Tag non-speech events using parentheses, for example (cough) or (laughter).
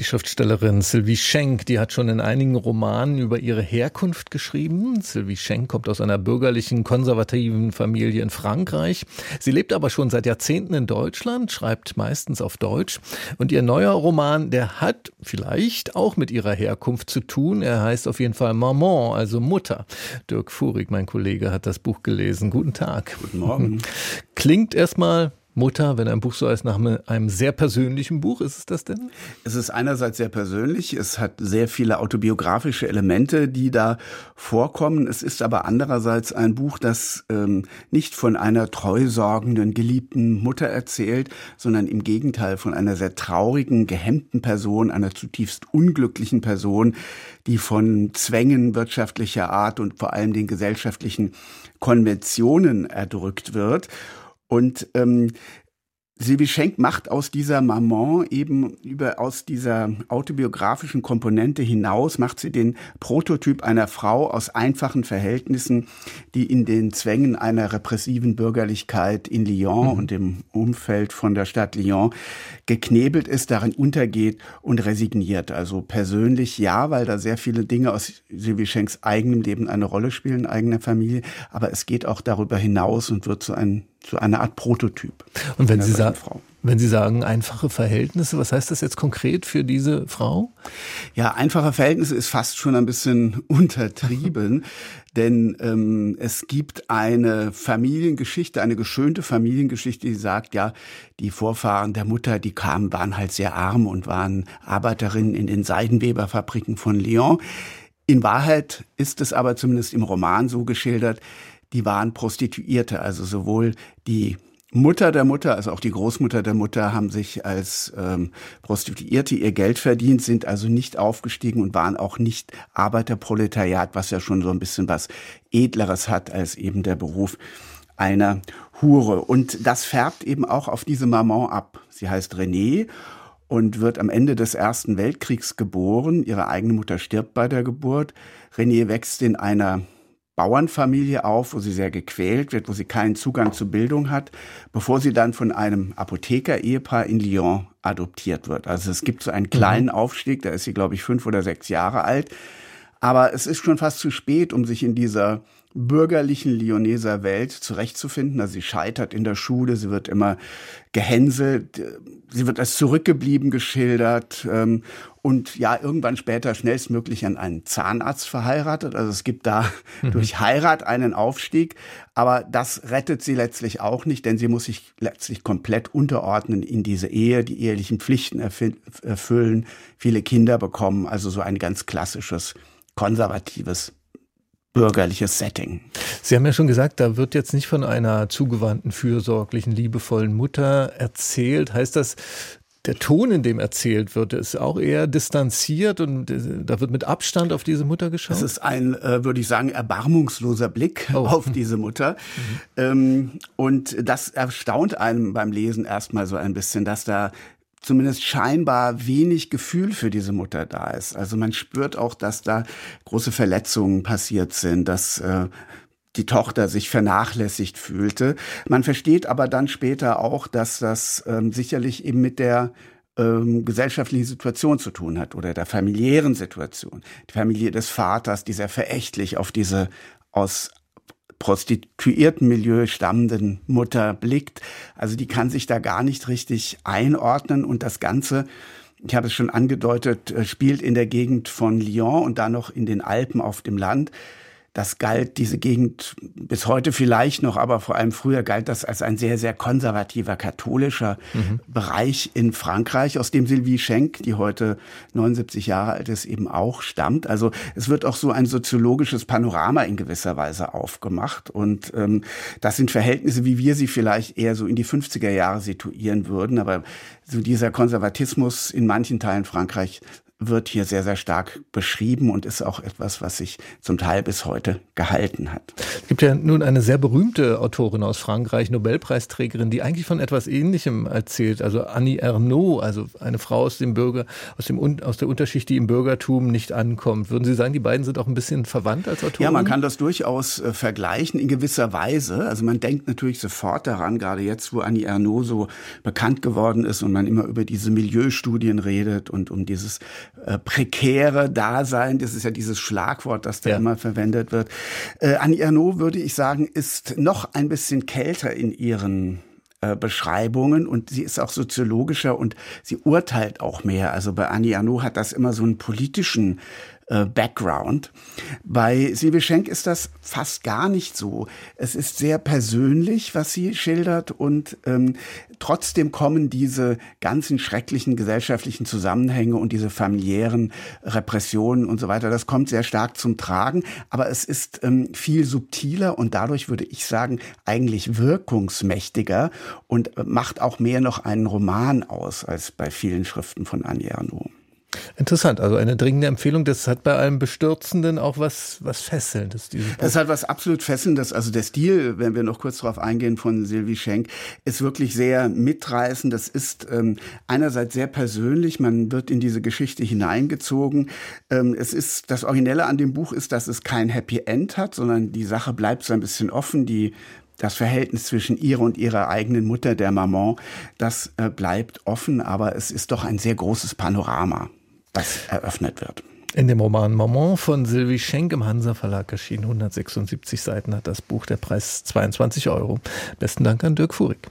die Schriftstellerin Sylvie Schenk, die hat schon in einigen Romanen über ihre Herkunft geschrieben. Sylvie Schenk kommt aus einer bürgerlichen, konservativen Familie in Frankreich. Sie lebt aber schon seit Jahrzehnten in Deutschland, schreibt meistens auf Deutsch. Und ihr neuer Roman, der hat vielleicht auch mit ihrer Herkunft zu tun. Er heißt auf jeden Fall Maman, also Mutter. Dirk Furig, mein Kollege, hat das Buch gelesen. Guten Tag. Guten Morgen. Klingt erstmal Mutter, wenn ein Buch so heißt, nach einem sehr persönlichen Buch, ist es das denn? Es ist einerseits sehr persönlich, es hat sehr viele autobiografische Elemente, die da vorkommen. Es ist aber andererseits ein Buch, das ähm, nicht von einer treusorgenden, geliebten Mutter erzählt, sondern im Gegenteil von einer sehr traurigen, gehemmten Person, einer zutiefst unglücklichen Person, die von Zwängen wirtschaftlicher Art und vor allem den gesellschaftlichen Konventionen erdrückt wird. Und ähm, Sylvie Schenk macht aus dieser Maman eben über aus dieser autobiografischen Komponente hinaus macht sie den Prototyp einer Frau aus einfachen Verhältnissen, die in den Zwängen einer repressiven Bürgerlichkeit in Lyon mhm. und im Umfeld von der Stadt Lyon geknebelt ist, darin untergeht und resigniert. Also persönlich ja, weil da sehr viele Dinge aus Sylvie Schenks eigenem Leben eine Rolle spielen, eigener Familie, aber es geht auch darüber hinaus und wird zu einem so eine Art Prototyp. Und wenn Sie, sagen, wenn Sie sagen einfache Verhältnisse, was heißt das jetzt konkret für diese Frau? Ja, einfache Verhältnisse ist fast schon ein bisschen (laughs) untertrieben, denn ähm, es gibt eine Familiengeschichte, eine geschönte Familiengeschichte, die sagt, ja, die Vorfahren der Mutter, die kamen, waren halt sehr arm und waren Arbeiterinnen in den Seidenweberfabriken von Lyon. In Wahrheit ist es aber zumindest im Roman so geschildert, die waren Prostituierte. Also sowohl die Mutter der Mutter, also auch die Großmutter der Mutter, haben sich als ähm, Prostituierte ihr Geld verdient, sind also nicht aufgestiegen und waren auch nicht Arbeiterproletariat, was ja schon so ein bisschen was Edleres hat als eben der Beruf einer Hure. Und das färbt eben auch auf diese Maman ab. Sie heißt Renée und wird am Ende des Ersten Weltkriegs geboren. Ihre eigene Mutter stirbt bei der Geburt. Renée wächst in einer Bauernfamilie auf, wo sie sehr gequält wird, wo sie keinen Zugang zu Bildung hat, bevor sie dann von einem Apotheker-Ehepaar in Lyon adoptiert wird. Also es gibt so einen kleinen mhm. Aufstieg, da ist sie, glaube ich, fünf oder sechs Jahre alt. Aber es ist schon fast zu spät, um sich in dieser bürgerlichen Lyoneser Welt zurechtzufinden. Also sie scheitert in der Schule, sie wird immer gehänselt, sie wird als zurückgeblieben geschildert ähm, und ja, irgendwann später schnellstmöglich an einen Zahnarzt verheiratet. Also es gibt da (laughs) mhm. durch Heirat einen Aufstieg, aber das rettet sie letztlich auch nicht, denn sie muss sich letztlich komplett unterordnen in diese Ehe, die ehelichen Pflichten erfüllen, viele Kinder bekommen, also so ein ganz klassisches konservatives bürgerliches Setting. Sie haben ja schon gesagt, da wird jetzt nicht von einer zugewandten, fürsorglichen, liebevollen Mutter erzählt. Heißt das, der Ton, in dem erzählt wird, ist auch eher distanziert und äh, da wird mit Abstand auf diese Mutter geschaut? Es ist ein, äh, würde ich sagen, erbarmungsloser Blick oh. auf diese Mutter. (laughs) Mhm. Ähm, und das erstaunt einem beim Lesen erstmal so ein bisschen, dass da zumindest scheinbar wenig Gefühl für diese Mutter da ist. Also man spürt auch, dass da große Verletzungen passiert sind, dass äh, die Tochter sich vernachlässigt fühlte. Man versteht aber dann später auch, dass das ähm, sicherlich eben mit der ähm, gesellschaftlichen Situation zu tun hat oder der familiären Situation. Die Familie des Vaters, die sehr verächtlich auf diese aus Prostituiertenmilieu stammenden Mutter blickt. Also die kann sich da gar nicht richtig einordnen und das Ganze ich habe es schon angedeutet, äh, spielt in der Gegend von Lyon und dann noch in den Alpen auf dem Land. Das galt diese Gegend bis heute vielleicht noch, aber vor allem früher galt das als ein sehr, sehr konservativer katholischer mhm. Bereich in Frankreich, aus dem Sylvie Schenk, die heute 79 Jahre alt ist, eben auch stammt. Also es wird auch so ein soziologisches Panorama in gewisser Weise aufgemacht. Und ähm, das sind Verhältnisse, wie wir sie vielleicht eher so in die 50er Jahre situieren würden. Aber so dieser Konservatismus in manchen Teilen Frankreich wird hier sehr, sehr stark beschrieben und ist auch etwas, was sich zum Teil bis heute gehalten hat. Es gibt ja nun eine sehr berühmte Autorin aus Frankreich, Nobelpreisträgerin, die eigentlich von etwas Ähnlichem erzählt. Also Annie Ernaux, also eine Frau aus dem Bürger, aus, dem, aus der Unterschicht, die im Bürgertum nicht ankommt. Würden Sie sagen, die beiden sind auch ein bisschen verwandt als Autorin? Ja, man kann das durchaus äh, vergleichen in gewisser Weise. Also man denkt natürlich sofort daran, gerade jetzt, wo Annie Ernaux so bekannt geworden ist und man immer über diese Milieustudien redet und um dieses äh, prekäre Dasein, das ist ja dieses Schlagwort, das da ja. immer verwendet wird. Äh, Annie Ernaux, würde ich sagen, ist noch ein bisschen kälter in ihren äh, Beschreibungen und sie ist auch soziologischer und sie urteilt auch mehr. Also bei Annie Arnaud hat das immer so einen politischen äh, Background. Bei Silvi Schenk ist das fast gar nicht so. Es ist sehr persönlich, was sie schildert und ähm, trotzdem kommen diese ganzen schrecklichen gesellschaftlichen Zusammenhänge und diese familiären Repressionen und so weiter, das kommt sehr stark zum Tragen, aber es ist ähm, viel subtiler und dadurch würde ich sagen, eigentlich wirkungsmächtiger und macht auch mehr noch einen Roman aus als bei vielen Schriften von Annie Arnaud. Interessant, also eine dringende Empfehlung. Das hat bei allem Bestürzenden auch was, was Fesselndes. Das hat was absolut Fesselndes. Also der Stil, wenn wir noch kurz darauf eingehen, von Sylvie Schenk, ist wirklich sehr mitreißend. Das ist ähm, einerseits sehr persönlich. Man wird in diese Geschichte hineingezogen. Ähm, es ist, das Originelle an dem Buch ist, dass es kein Happy End hat, sondern die Sache bleibt so ein bisschen offen. Die das Verhältnis zwischen ihr und ihrer eigenen Mutter, der Maman, das äh, bleibt offen, aber es ist doch ein sehr großes Panorama das eröffnet wird. In dem Roman Maman von Sylvie Schenk im Hansa Verlag erschienen, 176 Seiten hat das Buch, der Preis 22 Euro. Besten Dank an Dirk Furig.